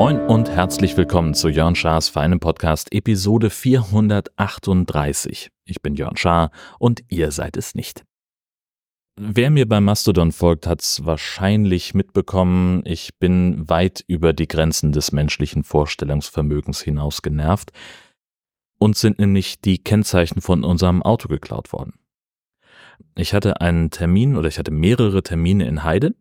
Moin und herzlich willkommen zu Jörn Schars feinem Podcast Episode 438. Ich bin Jörn Schaar und ihr seid es nicht. Wer mir bei Mastodon folgt, hat es wahrscheinlich mitbekommen, ich bin weit über die Grenzen des menschlichen Vorstellungsvermögens hinaus genervt. Uns sind nämlich die Kennzeichen von unserem Auto geklaut worden. Ich hatte einen Termin oder ich hatte mehrere Termine in Heide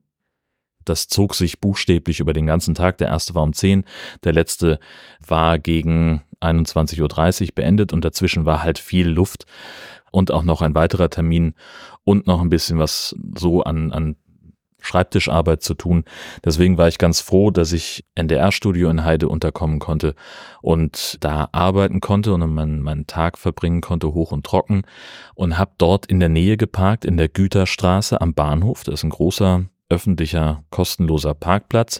das zog sich buchstäblich über den ganzen Tag. Der erste war um 10, der letzte war gegen 21.30 Uhr beendet und dazwischen war halt viel Luft und auch noch ein weiterer Termin und noch ein bisschen was so an, an Schreibtischarbeit zu tun. Deswegen war ich ganz froh, dass ich NDR-Studio in Heide unterkommen konnte und da arbeiten konnte und meinen, meinen Tag verbringen konnte, hoch und trocken und habe dort in der Nähe geparkt, in der Güterstraße am Bahnhof. Das ist ein großer öffentlicher, kostenloser Parkplatz.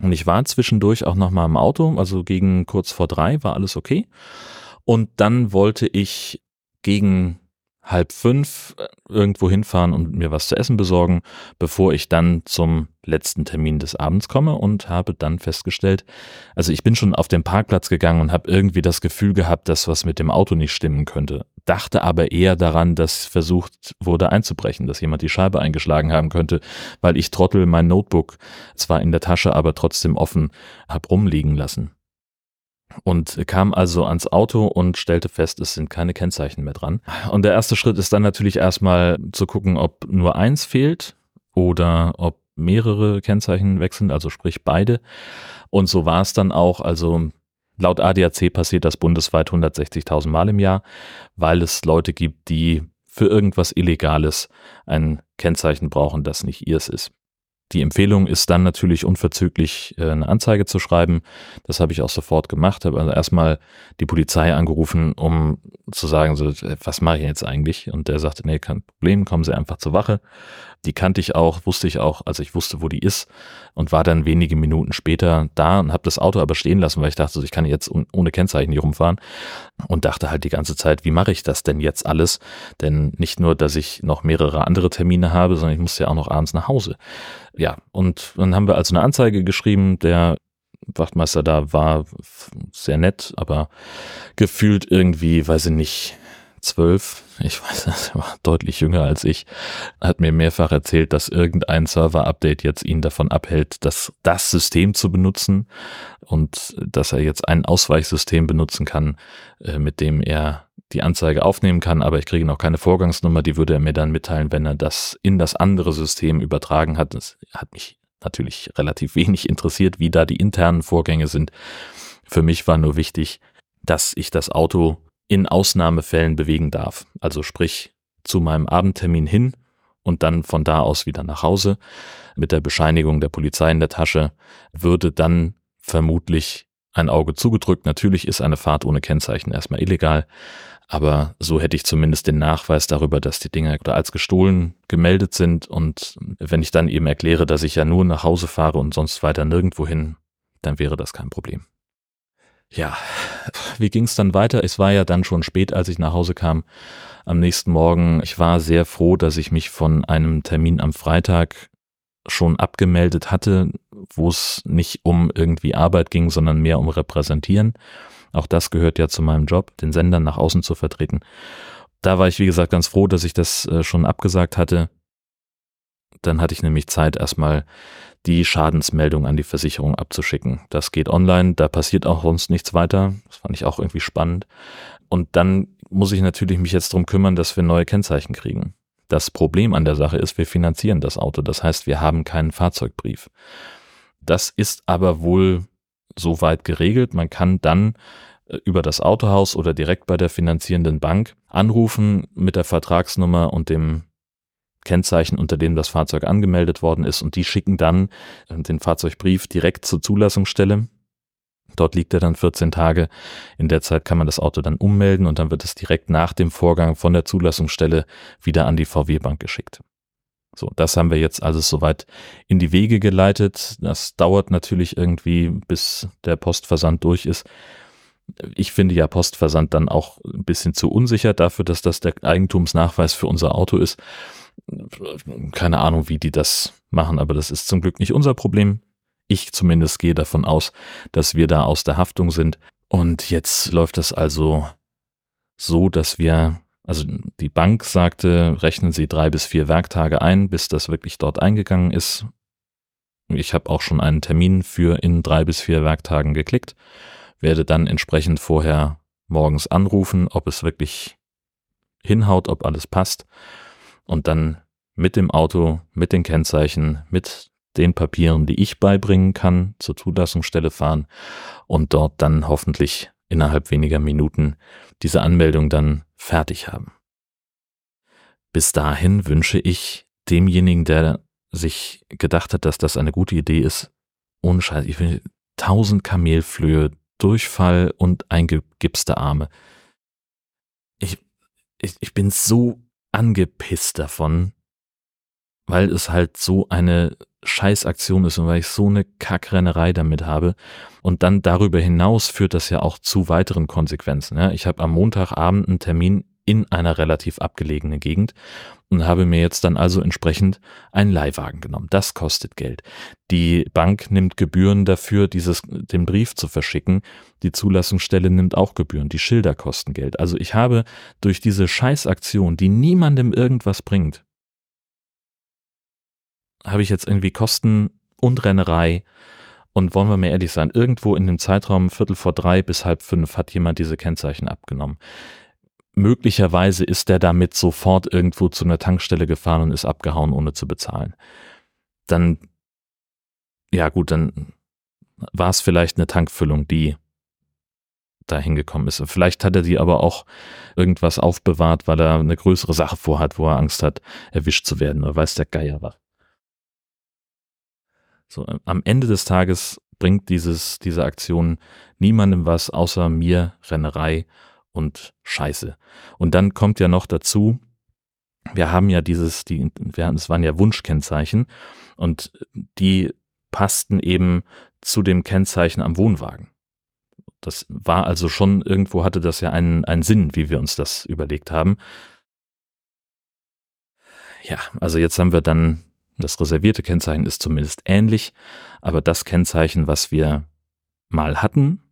Und ich war zwischendurch auch noch mal im Auto, also gegen kurz vor drei war alles okay. Und dann wollte ich gegen halb fünf äh, irgendwo hinfahren und mir was zu essen besorgen, bevor ich dann zum letzten Termin des Abends komme und habe dann festgestellt, also ich bin schon auf den Parkplatz gegangen und habe irgendwie das Gefühl gehabt, dass was mit dem Auto nicht stimmen könnte. Dachte aber eher daran, dass versucht wurde einzubrechen, dass jemand die Scheibe eingeschlagen haben könnte, weil ich Trottel mein Notebook zwar in der Tasche, aber trotzdem offen hab rumliegen lassen und kam also ans Auto und stellte fest, es sind keine Kennzeichen mehr dran. Und der erste Schritt ist dann natürlich erstmal zu gucken, ob nur eins fehlt oder ob mehrere Kennzeichen wechseln, also sprich beide. Und so war es dann auch. Also laut ADAC passiert das bundesweit 160.000 Mal im Jahr, weil es Leute gibt, die für irgendwas Illegales ein Kennzeichen brauchen, das nicht ihrs ist. Die Empfehlung ist dann natürlich unverzüglich äh, eine Anzeige zu schreiben. Das habe ich auch sofort gemacht. Habe also erstmal die Polizei angerufen, um zu sagen, so, äh, was mache ich jetzt eigentlich? Und der sagte, nee, kein Problem, kommen Sie einfach zur Wache. Die kannte ich auch, wusste ich auch, also ich wusste, wo die ist und war dann wenige Minuten später da und habe das Auto aber stehen lassen, weil ich dachte, ich kann jetzt ohne Kennzeichen hier rumfahren und dachte halt die ganze Zeit, wie mache ich das denn jetzt alles? Denn nicht nur, dass ich noch mehrere andere Termine habe, sondern ich musste ja auch noch abends nach Hause. Ja, und dann haben wir also eine Anzeige geschrieben, der Wachtmeister da war sehr nett, aber gefühlt irgendwie, weiß ich nicht, zwölf, ich weiß, er war deutlich jünger als ich, hat mir mehrfach erzählt, dass irgendein Server-Update jetzt ihn davon abhält, das, das System zu benutzen und dass er jetzt ein Ausweichsystem benutzen kann, äh, mit dem er die Anzeige aufnehmen kann, aber ich kriege noch keine Vorgangsnummer, die würde er mir dann mitteilen, wenn er das in das andere System übertragen hat. Das hat mich natürlich relativ wenig interessiert, wie da die internen Vorgänge sind. Für mich war nur wichtig, dass ich das Auto in Ausnahmefällen bewegen darf. Also sprich zu meinem Abendtermin hin und dann von da aus wieder nach Hause. Mit der Bescheinigung der Polizei in der Tasche würde dann vermutlich ein Auge zugedrückt. Natürlich ist eine Fahrt ohne Kennzeichen erstmal illegal, aber so hätte ich zumindest den Nachweis darüber, dass die Dinger als gestohlen gemeldet sind und wenn ich dann eben erkläre, dass ich ja nur nach Hause fahre und sonst weiter nirgendwo hin, dann wäre das kein Problem. Ja, wie ging es dann weiter? Es war ja dann schon spät, als ich nach Hause kam am nächsten Morgen. Ich war sehr froh, dass ich mich von einem Termin am Freitag schon abgemeldet hatte, wo es nicht um irgendwie Arbeit ging, sondern mehr um Repräsentieren. Auch das gehört ja zu meinem Job, den Sender nach außen zu vertreten. Da war ich, wie gesagt, ganz froh, dass ich das äh, schon abgesagt hatte. Dann hatte ich nämlich Zeit, erstmal die Schadensmeldung an die Versicherung abzuschicken. Das geht online, da passiert auch sonst nichts weiter. Das fand ich auch irgendwie spannend. Und dann muss ich natürlich mich jetzt drum kümmern, dass wir neue Kennzeichen kriegen. Das Problem an der Sache ist, wir finanzieren das Auto. Das heißt, wir haben keinen Fahrzeugbrief. Das ist aber wohl so weit geregelt. Man kann dann äh, über das Autohaus oder direkt bei der finanzierenden Bank anrufen mit der Vertragsnummer und dem Kennzeichen, unter dem das Fahrzeug angemeldet worden ist und die schicken dann äh, den Fahrzeugbrief direkt zur Zulassungsstelle. Dort liegt er dann 14 Tage. In der Zeit kann man das Auto dann ummelden und dann wird es direkt nach dem Vorgang von der Zulassungsstelle wieder an die VW-Bank geschickt. So, das haben wir jetzt alles soweit in die Wege geleitet. Das dauert natürlich irgendwie, bis der Postversand durch ist. Ich finde ja Postversand dann auch ein bisschen zu unsicher dafür, dass das der Eigentumsnachweis für unser Auto ist. Keine Ahnung, wie die das machen, aber das ist zum Glück nicht unser Problem. Ich zumindest gehe davon aus, dass wir da aus der Haftung sind. Und jetzt läuft das also so, dass wir, also die Bank sagte, rechnen Sie drei bis vier Werktage ein, bis das wirklich dort eingegangen ist. Ich habe auch schon einen Termin für in drei bis vier Werktagen geklickt, werde dann entsprechend vorher morgens anrufen, ob es wirklich hinhaut, ob alles passt und dann mit dem Auto, mit den Kennzeichen, mit den Papieren, die ich beibringen kann, zur Zulassungsstelle fahren und dort dann hoffentlich innerhalb weniger Minuten diese Anmeldung dann fertig haben. Bis dahin wünsche ich demjenigen, der sich gedacht hat, dass das eine gute Idee ist, ohne Scheiß, ich will tausend Kamelflöhe, Durchfall und eingegipste Arme. Ich, ich, ich bin so angepisst davon, weil es halt so eine Scheißaktion ist und weil ich so eine Kackrennerei damit habe. Und dann darüber hinaus führt das ja auch zu weiteren Konsequenzen. Ja, ich habe am Montagabend einen Termin in einer relativ abgelegenen Gegend und habe mir jetzt dann also entsprechend einen Leihwagen genommen. Das kostet Geld. Die Bank nimmt Gebühren dafür, dieses, den Brief zu verschicken. Die Zulassungsstelle nimmt auch Gebühren. Die Schilder kosten Geld. Also ich habe durch diese Scheißaktion, die niemandem irgendwas bringt, habe ich jetzt irgendwie Kosten und Rennerei. Und wollen wir mal ehrlich sein, irgendwo in dem Zeitraum Viertel vor drei bis halb fünf hat jemand diese Kennzeichen abgenommen. Möglicherweise ist der damit sofort irgendwo zu einer Tankstelle gefahren und ist abgehauen, ohne zu bezahlen. Dann, ja gut, dann war es vielleicht eine Tankfüllung, die da hingekommen ist. Vielleicht hat er die aber auch irgendwas aufbewahrt, weil er eine größere Sache vorhat, wo er Angst hat, erwischt zu werden oder weiß der Geier was. So, am Ende des Tages bringt dieses, diese Aktion niemandem was außer mir Rennerei und Scheiße. Und dann kommt ja noch dazu, wir haben ja dieses, die, wir, es waren ja Wunschkennzeichen und die passten eben zu dem Kennzeichen am Wohnwagen. Das war also schon, irgendwo hatte das ja einen, einen Sinn, wie wir uns das überlegt haben. Ja, also jetzt haben wir dann das reservierte Kennzeichen ist zumindest ähnlich, aber das Kennzeichen, was wir mal hatten,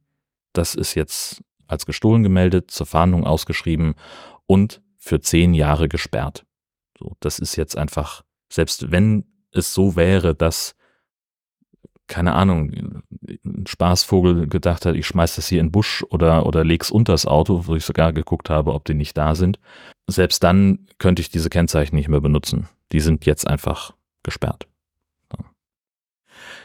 das ist jetzt als gestohlen gemeldet, zur Fahndung ausgeschrieben und für zehn Jahre gesperrt. So, das ist jetzt einfach, selbst wenn es so wäre, dass, keine Ahnung, ein Spaßvogel gedacht hat, ich schmeiß das hier in den Busch oder, oder leg's unters Auto, wo ich sogar geguckt habe, ob die nicht da sind. Selbst dann könnte ich diese Kennzeichen nicht mehr benutzen. Die sind jetzt einfach gesperrt.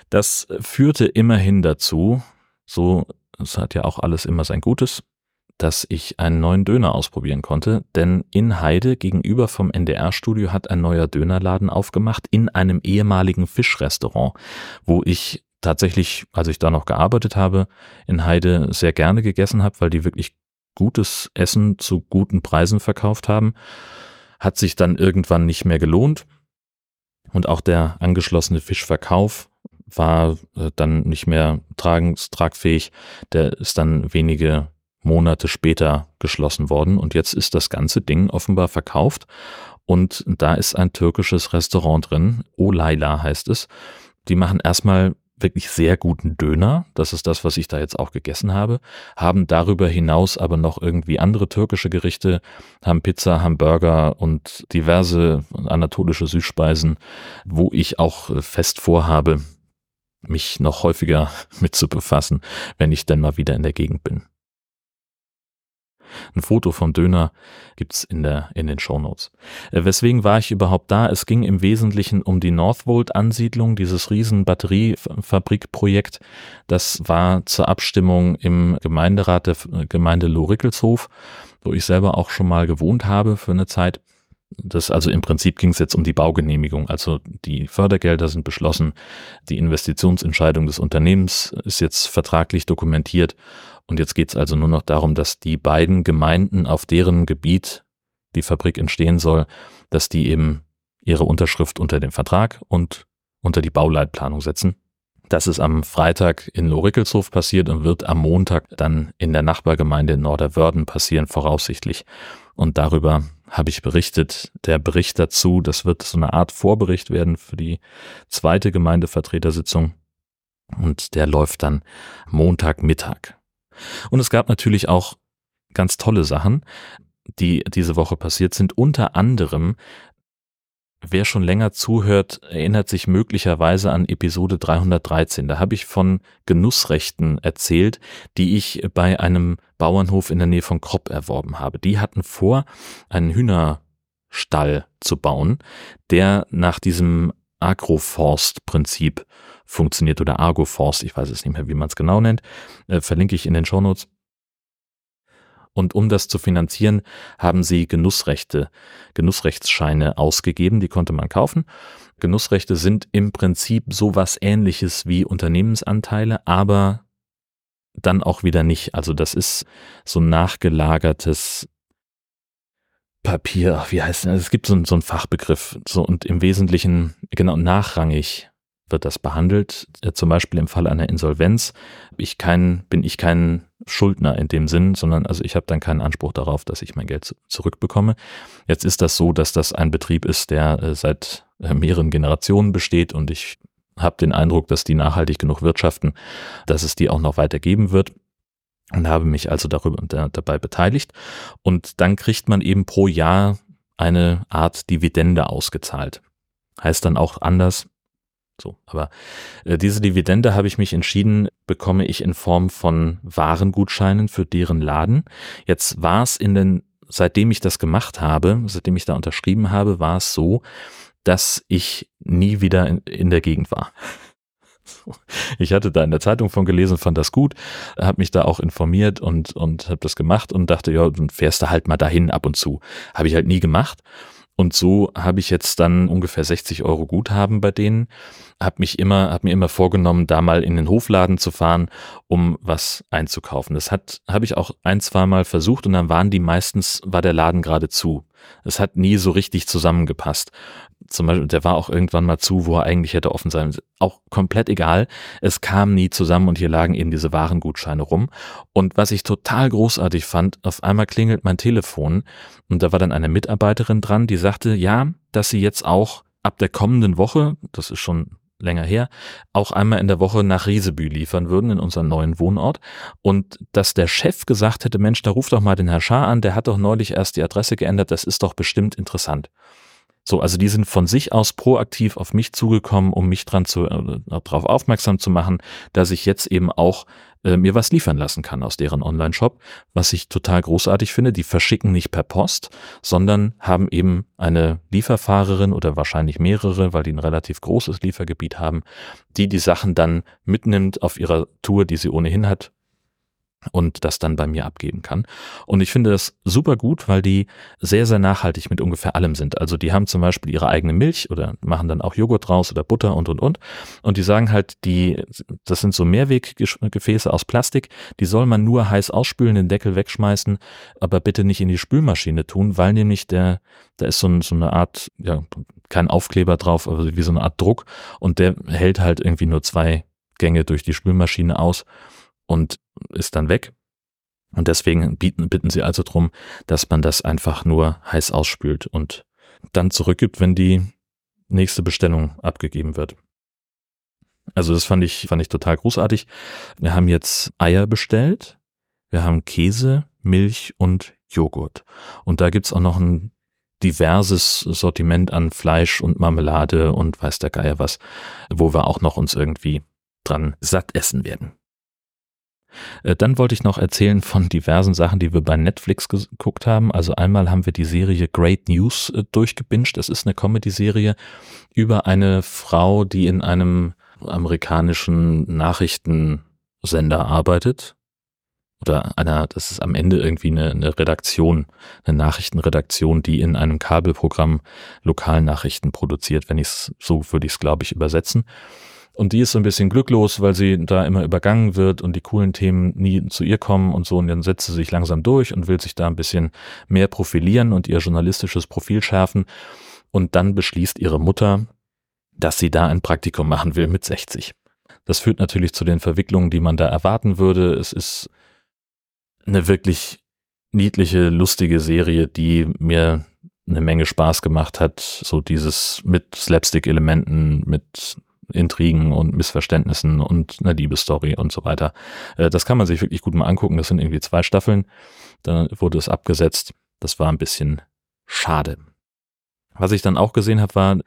Das führte immerhin dazu, so, es hat ja auch alles immer sein Gutes, dass ich einen neuen Döner ausprobieren konnte, denn in Heide gegenüber vom NDR-Studio hat ein neuer Dönerladen aufgemacht in einem ehemaligen Fischrestaurant, wo ich tatsächlich, als ich da noch gearbeitet habe, in Heide sehr gerne gegessen habe, weil die wirklich gutes Essen zu guten Preisen verkauft haben. Hat sich dann irgendwann nicht mehr gelohnt. Und auch der angeschlossene Fischverkauf war äh, dann nicht mehr tragens, tragfähig. Der ist dann wenige Monate später geschlossen worden und jetzt ist das ganze Ding offenbar verkauft und da ist ein türkisches Restaurant drin, Olayla heißt es. Die machen erstmal wirklich sehr guten Döner. Das ist das, was ich da jetzt auch gegessen habe. Haben darüber hinaus aber noch irgendwie andere türkische Gerichte, haben Pizza, Hamburger und diverse anatolische Süßspeisen, wo ich auch fest vorhabe, mich noch häufiger mit zu befassen, wenn ich denn mal wieder in der Gegend bin. Ein Foto vom Döner gibt's in, der, in den Shownotes. Äh, weswegen war ich überhaupt da? Es ging im Wesentlichen um die Northvolt-Ansiedlung, dieses riesen Batteriefabrikprojekt. Das war zur Abstimmung im Gemeinderat der Gemeinde Lohrickelshof, wo ich selber auch schon mal gewohnt habe für eine Zeit. Das also im Prinzip ging es jetzt um die Baugenehmigung. Also die Fördergelder sind beschlossen, die Investitionsentscheidung des Unternehmens ist jetzt vertraglich dokumentiert und jetzt geht es also nur noch darum, dass die beiden Gemeinden, auf deren Gebiet die Fabrik entstehen soll, dass die eben ihre Unterschrift unter den Vertrag und unter die Bauleitplanung setzen. Das ist am Freitag in Lorickelshof passiert und wird am Montag dann in der Nachbargemeinde in Norderwörden passieren, voraussichtlich. Und darüber habe ich berichtet. Der Bericht dazu, das wird so eine Art Vorbericht werden für die zweite Gemeindevertretersitzung. Und der läuft dann Montagmittag. Und es gab natürlich auch ganz tolle Sachen, die diese Woche passiert sind. Unter anderem Wer schon länger zuhört, erinnert sich möglicherweise an Episode 313. Da habe ich von Genussrechten erzählt, die ich bei einem Bauernhof in der Nähe von Kropp erworben habe. Die hatten vor, einen Hühnerstall zu bauen, der nach diesem Agroforst-Prinzip funktioniert oder Argoforst, ich weiß es nicht mehr, wie man es genau nennt, äh, verlinke ich in den Shownotes. Und um das zu finanzieren, haben sie Genussrechte, Genussrechtsscheine ausgegeben, die konnte man kaufen. Genussrechte sind im Prinzip sowas ähnliches wie Unternehmensanteile, aber dann auch wieder nicht. Also das ist so nachgelagertes Papier, wie heißt das? Es gibt so, so einen Fachbegriff, so und im Wesentlichen, genau, nachrangig wird das behandelt. Äh, zum Beispiel im Fall einer Insolvenz ich kein, bin ich kein Schuldner in dem Sinn, sondern also ich habe dann keinen Anspruch darauf, dass ich mein Geld zurückbekomme. Jetzt ist das so, dass das ein Betrieb ist, der äh, seit äh, mehreren Generationen besteht und ich habe den Eindruck, dass die nachhaltig genug wirtschaften, dass es die auch noch weitergeben wird und habe mich also darüber dabei beteiligt. Und dann kriegt man eben pro Jahr eine Art Dividende ausgezahlt. Heißt dann auch anders, so, aber äh, diese Dividende habe ich mich entschieden, bekomme ich in Form von Warengutscheinen für deren Laden. Jetzt war es in den, seitdem ich das gemacht habe, seitdem ich da unterschrieben habe, war es so, dass ich nie wieder in, in der Gegend war. Ich hatte da in der Zeitung von gelesen, fand das gut, habe mich da auch informiert und, und habe das gemacht und dachte, ja, dann fährst du halt mal dahin ab und zu. Habe ich halt nie gemacht. Und so habe ich jetzt dann ungefähr 60 Euro Guthaben bei denen, habe mich immer, habe mir immer vorgenommen, da mal in den Hofladen zu fahren, um was einzukaufen. Das hat, habe ich auch ein, zwei Mal versucht und dann waren die meistens, war der Laden gerade zu. Es hat nie so richtig zusammengepasst zum Beispiel, der war auch irgendwann mal zu, wo er eigentlich hätte offen sein. Auch komplett egal. Es kam nie zusammen und hier lagen eben diese Warengutscheine rum. Und was ich total großartig fand, auf einmal klingelt mein Telefon und da war dann eine Mitarbeiterin dran, die sagte, ja, dass sie jetzt auch ab der kommenden Woche, das ist schon länger her, auch einmal in der Woche nach Riesebü liefern würden in unseren neuen Wohnort und dass der Chef gesagt hätte, Mensch, da ruf doch mal den Herr Schaar an, der hat doch neulich erst die Adresse geändert, das ist doch bestimmt interessant. So, also die sind von sich aus proaktiv auf mich zugekommen, um mich dran zu, äh, darauf aufmerksam zu machen, dass ich jetzt eben auch äh, mir was liefern lassen kann aus deren Online-Shop, was ich total großartig finde. Die verschicken nicht per Post, sondern haben eben eine Lieferfahrerin oder wahrscheinlich mehrere, weil die ein relativ großes Liefergebiet haben, die die Sachen dann mitnimmt auf ihrer Tour, die sie ohnehin hat, und das dann bei mir abgeben kann. Und ich finde das super gut, weil die sehr, sehr nachhaltig mit ungefähr allem sind. Also die haben zum Beispiel ihre eigene Milch oder machen dann auch Joghurt draus oder Butter und, und, und. Und die sagen halt, die, das sind so Mehrweggefäße aus Plastik, die soll man nur heiß ausspülen, den Deckel wegschmeißen, aber bitte nicht in die Spülmaschine tun, weil nämlich der, da ist so, so eine Art, ja, kein Aufkleber drauf, aber wie so eine Art Druck und der hält halt irgendwie nur zwei Gänge durch die Spülmaschine aus und ist dann weg. Und deswegen bieten, bitten sie also darum, dass man das einfach nur heiß ausspült und dann zurückgibt, wenn die nächste Bestellung abgegeben wird. Also das fand ich, fand ich total großartig. Wir haben jetzt Eier bestellt, wir haben Käse, Milch und Joghurt. Und da gibt's auch noch ein diverses Sortiment an Fleisch und Marmelade und weiß der Geier was, wo wir auch noch uns irgendwie dran satt essen werden. Äh, dann wollte ich noch erzählen von diversen Sachen, die wir bei Netflix geguckt haben. Also einmal haben wir die Serie Great News äh, durchgebinged. Das ist eine Comedy-Serie über eine Frau, die in einem amerikanischen Nachrichtensender arbeitet. Oder einer, das ist am Ende irgendwie eine, eine Redaktion, eine Nachrichtenredaktion, die in einem Kabelprogramm Lokalnachrichten produziert. Wenn ich es so würde ich es, glaube ich, übersetzen. Und die ist so ein bisschen glücklos, weil sie da immer übergangen wird und die coolen Themen nie zu ihr kommen und so. Und dann setzt sie sich langsam durch und will sich da ein bisschen mehr profilieren und ihr journalistisches Profil schärfen. Und dann beschließt ihre Mutter, dass sie da ein Praktikum machen will mit 60. Das führt natürlich zu den Verwicklungen, die man da erwarten würde. Es ist eine wirklich niedliche, lustige Serie, die mir eine Menge Spaß gemacht hat. So dieses mit Slapstick-Elementen, mit Intrigen und Missverständnissen und einer Liebesstory und so weiter. Äh, das kann man sich wirklich gut mal angucken. Das sind irgendwie zwei Staffeln. Dann wurde es abgesetzt. Das war ein bisschen schade. Was ich dann auch gesehen habe, war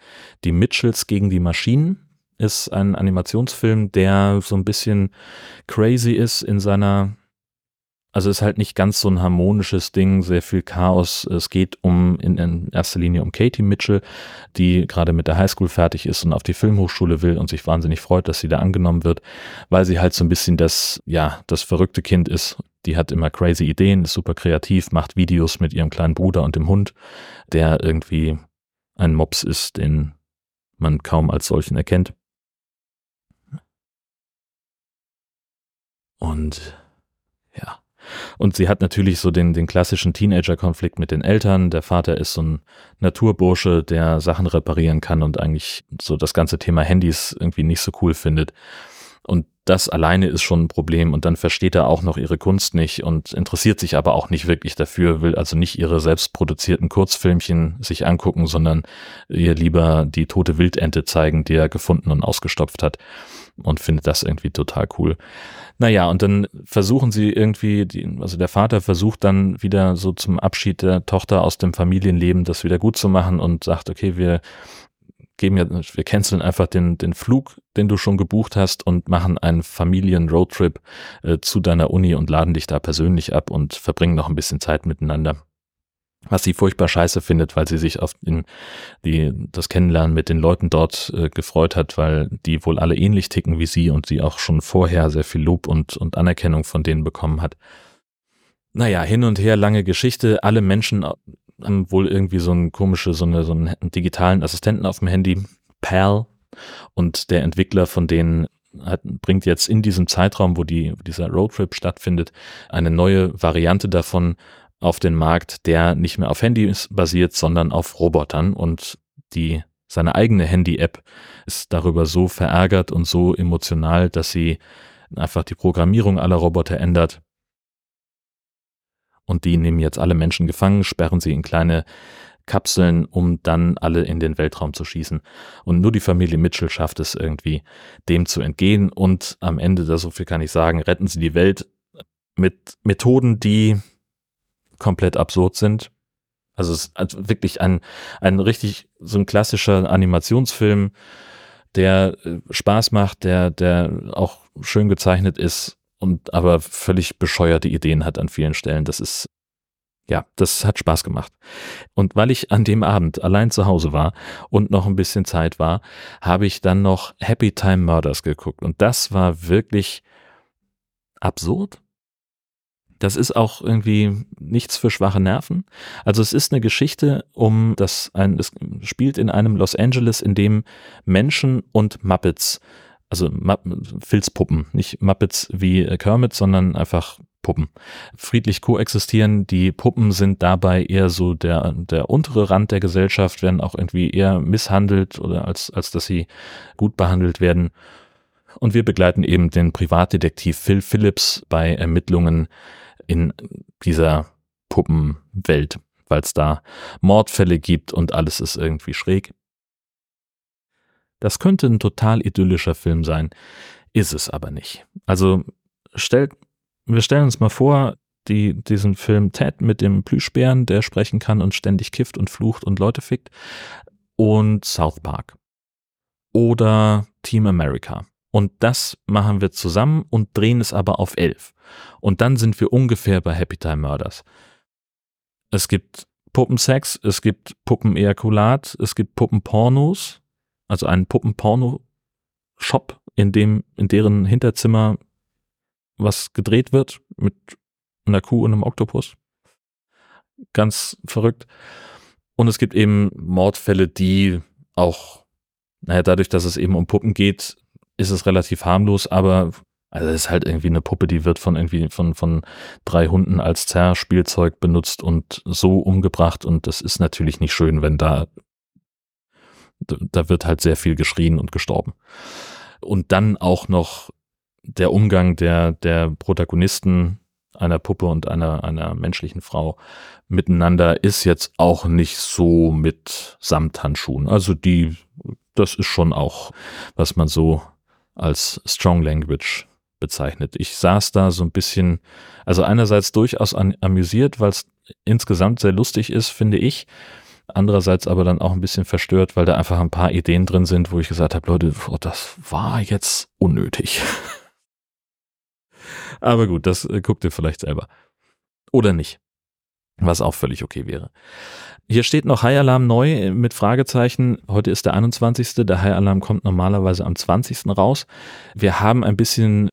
die Mitchells gegen die Maschinen. Ist ein Animationsfilm, der so ein bisschen crazy ist in seiner also ist halt nicht ganz so ein harmonisches Ding, sehr viel Chaos. Es geht um in, in erster Linie um Katie Mitchell, die gerade mit der Highschool fertig ist und auf die Filmhochschule will und sich wahnsinnig freut, dass sie da angenommen wird, weil sie halt so ein bisschen das, ja, das verrückte Kind ist. Die hat immer crazy Ideen, ist super kreativ, macht Videos mit ihrem kleinen Bruder und dem Hund, der irgendwie ein Mops ist, den man kaum als solchen erkennt. Und und sie hat natürlich so den, den klassischen Teenager-Konflikt mit den Eltern. Der Vater ist so ein Naturbursche, der Sachen reparieren kann und eigentlich so das ganze Thema Handys irgendwie nicht so cool findet. Das alleine ist schon ein Problem und dann versteht er auch noch ihre Kunst nicht und interessiert sich aber auch nicht wirklich dafür, will also nicht ihre selbst produzierten Kurzfilmchen sich angucken, sondern ihr lieber die tote Wildente zeigen, die er gefunden und ausgestopft hat und findet das irgendwie total cool. Naja, und dann versuchen sie irgendwie, die, also der Vater versucht dann wieder so zum Abschied der Tochter aus dem Familienleben das wieder gut zu machen und sagt, okay, wir geben ja, wir canceln einfach den, den Flug, den du schon gebucht hast und machen einen Familien-Roadtrip äh, zu deiner Uni und laden dich da persönlich ab und verbringen noch ein bisschen Zeit miteinander was sie furchtbar scheiße findet, weil sie sich auf den, die, das Kennenlernen mit den Leuten dort äh, gefreut hat, weil die wohl alle ähnlich ticken wie sie und sie auch schon vorher sehr viel Lob und, und Anerkennung von denen bekommen hat. Naja, hin und her, lange Geschichte. Alle Menschen haben wohl irgendwie so ein komische, so, eine, so einen digitalen Assistenten auf dem Handy, PAL. Und der Entwickler von denen hat, bringt jetzt in diesem Zeitraum, wo die, dieser Roadtrip stattfindet, eine neue Variante davon auf den Markt, der nicht mehr auf Handys basiert, sondern auf Robotern und die seine eigene Handy-App ist darüber so verärgert und so emotional, dass sie einfach die Programmierung aller Roboter ändert. Und die nehmen jetzt alle Menschen gefangen, sperren sie in kleine Kapseln, um dann alle in den Weltraum zu schießen. Und nur die Familie Mitchell schafft es irgendwie, dem zu entgehen. Und am Ende, da so viel kann ich sagen, retten sie die Welt mit Methoden, die komplett absurd sind. Also es ist wirklich ein, ein richtig, so ein klassischer Animationsfilm, der äh, Spaß macht, der, der auch schön gezeichnet ist und aber völlig bescheuerte Ideen hat an vielen Stellen. Das ist, ja, das hat Spaß gemacht. Und weil ich an dem Abend allein zu Hause war und noch ein bisschen Zeit war, habe ich dann noch Happy Time Murders geguckt. Und das war wirklich absurd, das ist auch irgendwie nichts für schwache Nerven. Also es ist eine Geschichte um das ein, es spielt in einem Los Angeles, in dem Menschen und Muppets, also Filzpuppen, nicht Muppets wie Kermit, sondern einfach Puppen, friedlich koexistieren. Die Puppen sind dabei eher so der, der untere Rand der Gesellschaft, werden auch irgendwie eher misshandelt oder als, als dass sie gut behandelt werden. Und wir begleiten eben den Privatdetektiv Phil Phillips bei Ermittlungen in dieser Puppenwelt, weil es da Mordfälle gibt und alles ist irgendwie schräg. Das könnte ein total idyllischer Film sein, ist es aber nicht. Also stellt, wir stellen uns mal vor, die, diesen Film Ted mit dem Plüschbären, der sprechen kann und ständig kifft und flucht und Leute fickt, und South Park. Oder Team America. Und das machen wir zusammen und drehen es aber auf elf. Und dann sind wir ungefähr bei Happy Time Murders. Es gibt Puppensex, es gibt Puppenejakulat, es gibt Puppenpornos, also einen Puppenporno-Shop, in dem, in deren Hinterzimmer was gedreht wird mit einer Kuh und einem Oktopus. Ganz verrückt. Und es gibt eben Mordfälle, die auch, naja, dadurch, dass es eben um Puppen geht, ist es relativ harmlos, aber also es ist halt irgendwie eine Puppe, die wird von irgendwie von, von drei Hunden als Zerrspielzeug benutzt und so umgebracht und das ist natürlich nicht schön, wenn da, da wird halt sehr viel geschrien und gestorben. und dann auch noch der Umgang der, der Protagonisten einer Puppe und einer, einer menschlichen Frau miteinander ist jetzt auch nicht so mit Samthandschuhen. Also die, das ist schon auch, was man so als Strong Language bezeichnet. Ich saß da so ein bisschen, also einerseits durchaus an, amüsiert, weil es insgesamt sehr lustig ist, finde ich. Andererseits aber dann auch ein bisschen verstört, weil da einfach ein paar Ideen drin sind, wo ich gesagt habe, Leute, oh, das war jetzt unnötig. aber gut, das äh, guckt ihr vielleicht selber. Oder nicht. Was auch völlig okay wäre. Hier steht noch High Alarm neu mit Fragezeichen. Heute ist der 21. Der High Alarm kommt normalerweise am 20. raus. Wir haben ein bisschen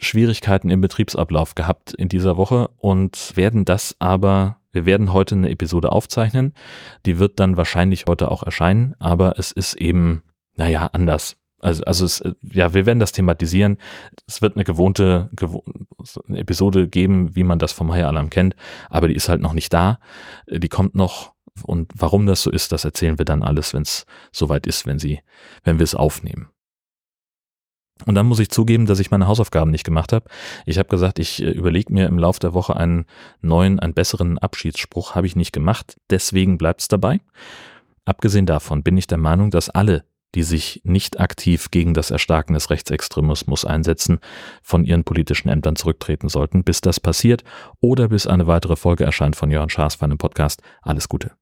Schwierigkeiten im Betriebsablauf gehabt in dieser Woche und werden das aber, wir werden heute eine Episode aufzeichnen. Die wird dann wahrscheinlich heute auch erscheinen, aber es ist eben, naja, anders. Also, also es, ja, wir werden das thematisieren. Es wird eine gewohnte, gewo eine Episode geben, wie man das vom High Alarm kennt, aber die ist halt noch nicht da. Die kommt noch und warum das so ist, das erzählen wir dann alles, wenn es soweit ist, wenn sie, wenn wir es aufnehmen. Und dann muss ich zugeben, dass ich meine Hausaufgaben nicht gemacht habe. Ich habe gesagt, ich äh, überlege mir im Laufe der Woche einen neuen, einen besseren Abschiedsspruch. Habe ich nicht gemacht. Deswegen bleibt es dabei. Abgesehen davon bin ich der Meinung, dass alle, die sich nicht aktiv gegen das Erstarken des Rechtsextremismus einsetzen, von ihren politischen Ämtern zurücktreten sollten, bis das passiert oder bis eine weitere Folge erscheint von Jörn Schaas für einen Podcast. Alles Gute.